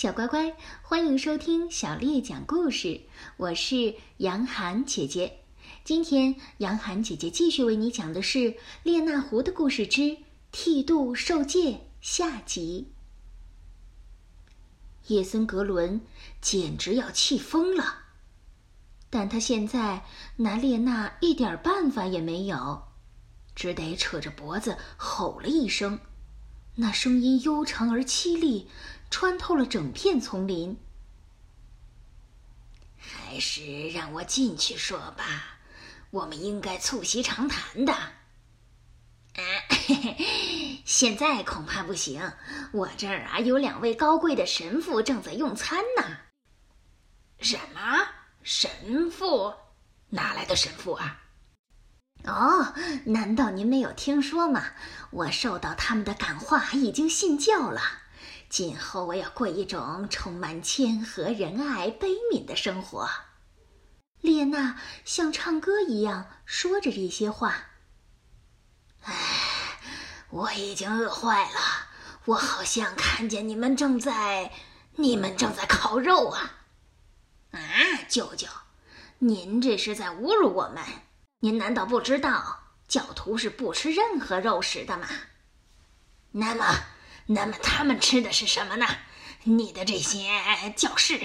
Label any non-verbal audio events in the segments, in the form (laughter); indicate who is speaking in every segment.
Speaker 1: 小乖乖，欢迎收听小丽讲故事。我是杨涵姐姐。今天，杨涵姐姐继续为你讲的是《列那狐的故事之剃度受戒》下集。叶森格伦简直要气疯了，但他现在拿列娜一点办法也没有，只得扯着脖子吼了一声，那声音悠长而凄厉。穿透了整片丛林，
Speaker 2: 还是让我进去说吧。我们应该促膝长谈的。啊，(clears throat) 现在恐怕不行。我这儿啊有两位高贵的神父正在用餐呢。
Speaker 3: 什么神父？哪来的神父啊？
Speaker 1: 哦，难道您没有听说吗？我受到他们的感化，已经信教了。今后我要过一种充满谦和、仁爱、悲悯的生活。列娜像唱歌一样说着这些话。
Speaker 2: 唉，我已经饿坏了。我好像看见你们正在，你们正在烤肉啊！
Speaker 3: 啊，舅舅，您这是在侮辱我们。您难道不知道教徒是不吃任何肉食的吗？
Speaker 2: 那么。那么他们吃的是什么呢？你的这些教室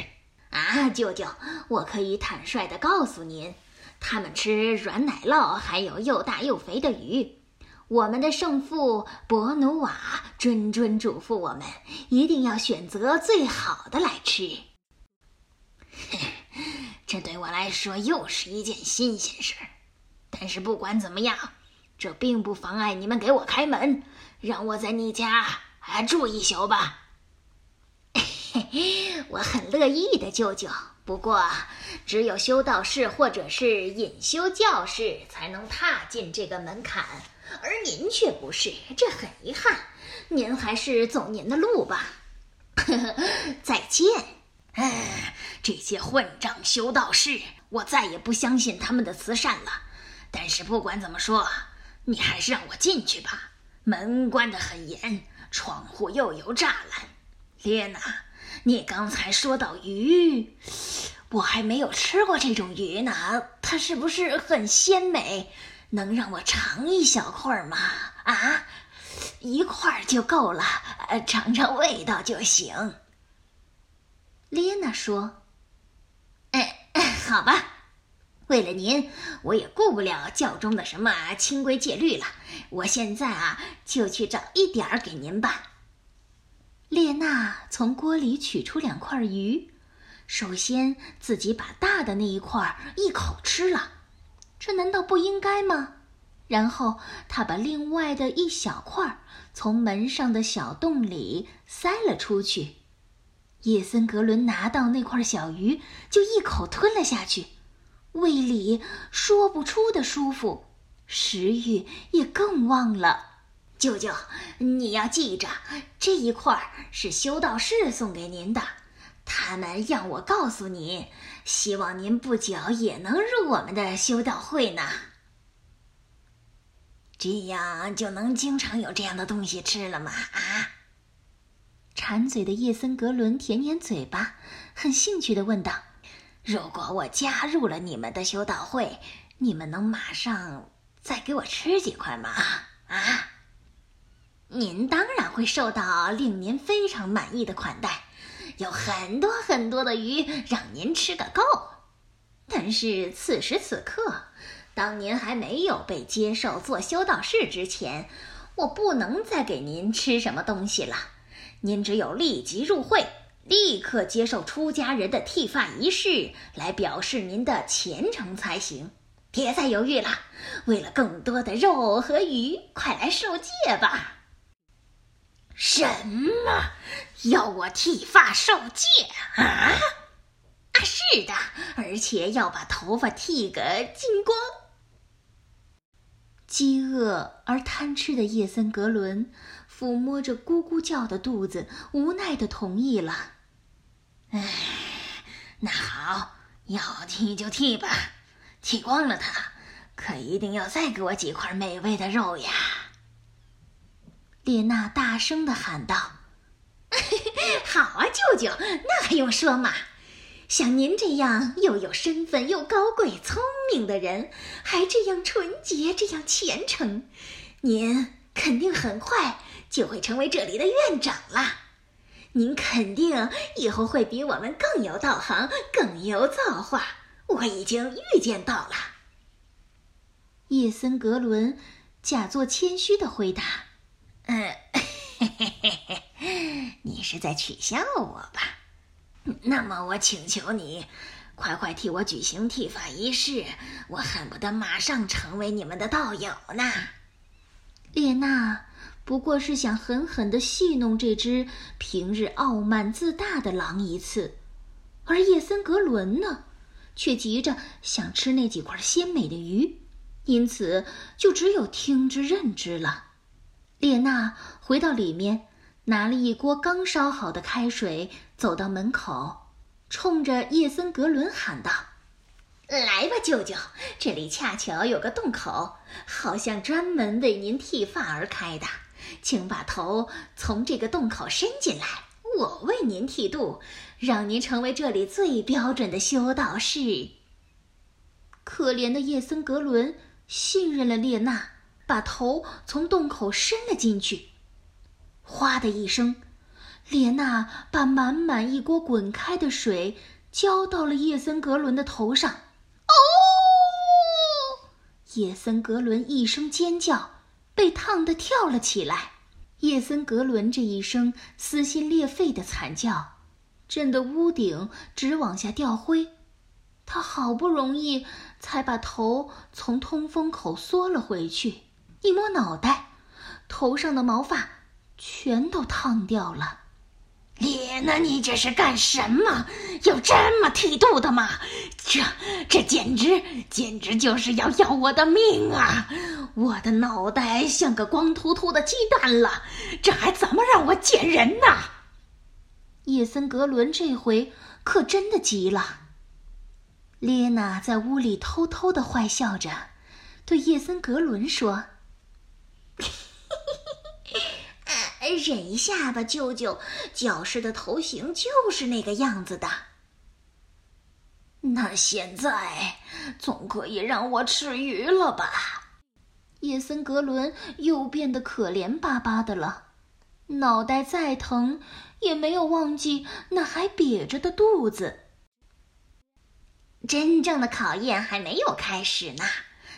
Speaker 1: 啊，舅舅，我可以坦率地告诉您，他们吃软奶酪，还有又大又肥的鱼。我们的圣父伯努瓦谆谆嘱咐我们，一定要选择最好的来吃。(laughs)
Speaker 2: 这对我来说又是一件新鲜事儿。但是不管怎么样，这并不妨碍你们给我开门，让我在你家。还住一宿吧，(laughs)
Speaker 1: 我很乐意的，舅舅。不过，只有修道士或者是隐修教士才能踏进这个门槛，而您却不是，这很遗憾。您还是走您的路吧。(laughs) 再见。
Speaker 2: 哎，这些混账修道士，我再也不相信他们的慈善了。但是不管怎么说，你还是让我进去吧。门关得很严。窗户又有栅栏，列娜，你刚才说到鱼，我还没有吃过这种鱼呢，它是不是很鲜美？能让我尝一小块吗？啊，一块就够了，呃，尝尝味道就行。
Speaker 1: 列娜说：“哎，好吧，为了您，我也顾不了教中的什么清规戒律了。”我现在啊，就去找一点儿给您吧。列娜从锅里取出两块鱼，首先自己把大的那一块一口吃了，这难道不应该吗？然后她把另外的一小块从门上的小洞里塞了出去。叶森格伦拿到那块小鱼，就一口吞了下去，胃里说不出的舒服。食欲也更旺了，舅舅，你要记着，这一块儿是修道士送给您的，他们让我告诉您，希望您不久也能入我们的修道会呢。
Speaker 2: 这样就能经常有这样的东西吃了吗？啊！
Speaker 1: 馋嘴的叶森格伦舔舔嘴巴，很兴趣的问道：“
Speaker 2: 如果我加入了你们的修道会，你们能马上？”再给我吃几块吗！啊，
Speaker 1: 您当然会受到令您非常满意的款待，有很多很多的鱼让您吃个够。但是此时此刻，当您还没有被接受做修道士之前，我不能再给您吃什么东西了。您只有立即入会，立刻接受出家人的剃发仪式，来表示您的虔诚才行。别再犹豫了，为了更多的肉和鱼，快来受戒吧！
Speaker 2: 什么？要我剃发受戒啊？
Speaker 1: 啊，是的，而且要把头发剃个精光。饥饿而贪吃的叶森格伦抚摸着咕咕叫的肚子，无奈的同意了。
Speaker 2: 唉，那好，要剃就剃吧。剃光了它，可一定要再给我几块美味的肉呀！
Speaker 1: 列娜大声的喊道：“ (laughs) 好啊，舅舅，那还用说嘛？像您这样又有身份又高贵、聪明的人，还这样纯洁、这样虔诚，您肯定很快就会成为这里的院长啦。您肯定以后会比我们更有道行、更有造化，我已经预见到了。
Speaker 3: 叶森格伦假作谦虚的回答：“
Speaker 1: 嗯，嘿嘿嘿你是在取笑我吧？那么我请求你，快快替我举行剃发仪式，我恨不得马上成为你们的道友呢。”
Speaker 3: 列娜。不过是想狠狠地戏弄这只平日傲慢自大的狼一次，而叶森格伦呢，却急着想吃那几块鲜美的鱼，因此就只有听之任之了。列娜回到里面，拿了一锅刚烧好的开水，走到门口，冲着叶森格伦喊道：“
Speaker 1: 来吧，舅舅，这里恰巧有个洞口，好像专门为您剃发而开的。”请把头从这个洞口伸进来，我为您剃度，让您成为这里最标准的修道士。
Speaker 3: 可怜的叶森格伦信任了列娜，把头从洞口伸了进去。哗的一声，列娜把满满一锅滚开的水浇到了叶森格伦的头上。哦！叶森格伦一声尖叫。被烫得跳了起来，叶森格伦这一声撕心裂肺的惨叫，震得屋顶直往下掉灰。他好不容易才把头从通风口缩了回去，一摸脑袋，头上的毛发全都烫掉了。
Speaker 2: 列娜，你这是干什么？要这么剃度的吗？这这简直简直就是要要我的命啊！我的脑袋像个光秃秃的鸡蛋了，这还怎么让我见人呢？
Speaker 3: 叶森格伦这回可真的急了。列娜在屋里偷偷的坏笑着，对叶森格伦说。
Speaker 1: 忍一下吧，舅舅。教师的头型就是那个样子的。
Speaker 2: 那现在总可以让我吃鱼了吧？
Speaker 3: 叶森格伦又变得可怜巴巴的了，脑袋再疼也没有忘记那还瘪着的肚子。
Speaker 1: 真正的考验还没有开始呢，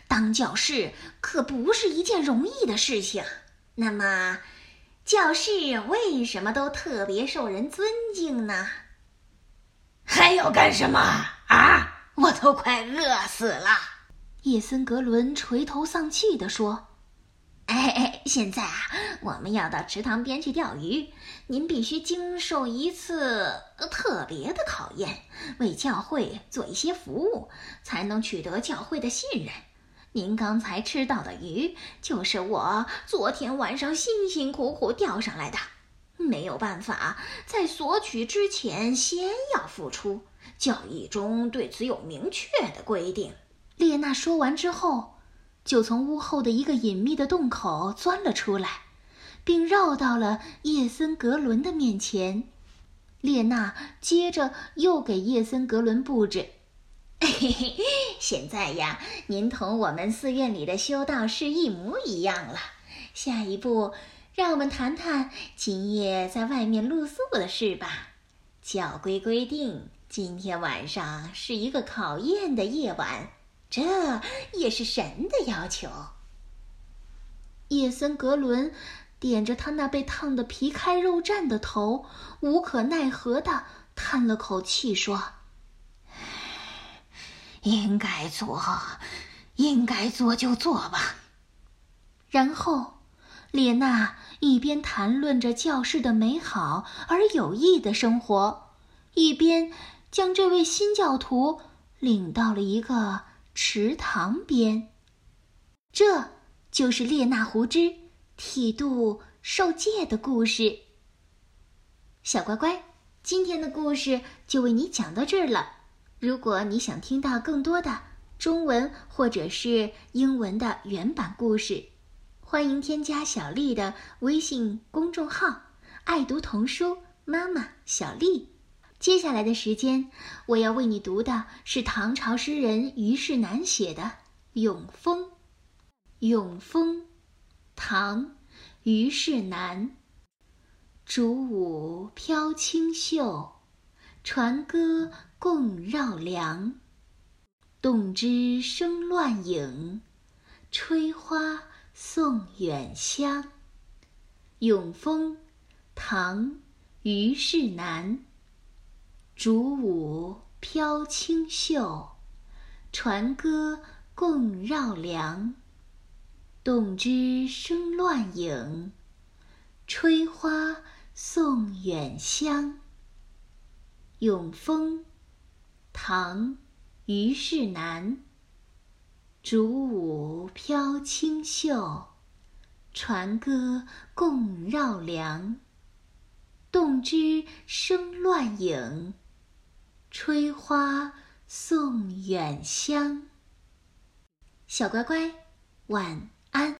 Speaker 1: 当教师可不是一件容易的事情。那么。教室为什么都特别受人尊敬呢？
Speaker 2: 还要干什么啊？我都快饿死了！
Speaker 3: 叶森格伦垂头丧气地说：“
Speaker 1: 哎哎，现在啊，我们要到池塘边去钓鱼，您必须经受一次特别的考验，为教会做一些服务，才能取得教会的信任。”您刚才吃到的鱼，就是我昨天晚上辛辛苦苦钓上来的。没有办法，在索取之前先要付出。教义中对此有明确的规定。
Speaker 3: 列娜说完之后，就从屋后的一个隐秘的洞口钻了出来，并绕到了叶森格伦的面前。列娜接着又给叶森格伦布置。
Speaker 1: 嘿嘿，现在呀，您同我们寺院里的修道士一模一样了。下一步，让我们谈谈今夜在外面露宿的事吧。教规规定，今天晚上是一个考验的夜晚，这也是神的要求。
Speaker 3: 叶森格伦点着他那被烫得皮开肉绽的头，无可奈何的叹了口气，说。
Speaker 2: 应该做，应该做就做吧。
Speaker 3: 然后，列娜一边谈论着教室的美好而有益的生活，一边将这位新教徒领到了一个池塘边。这就是列娜胡之剃度受戒的故事。小乖乖，今天的故事就为你讲到这儿了。如果你想听到更多的中文或者是英文的原版故事，欢迎添加小丽的微信公众号“爱读童书妈妈小丽。接下来的时间，我要为你读的是唐朝诗人虞世南写的《永丰》。《永丰》，唐·虞世南。竹舞飘清秀，船歌共绕梁。动枝生乱影，吹花送远香。《永丰》，唐·虞世南。竹舞飘清秀，船歌共绕梁。动枝生乱影，吹花送远香。《永丰》，唐·虞世南。竹舞飘清秀，船歌共绕梁。动枝生乱影。吹花送远香，小乖乖，晚。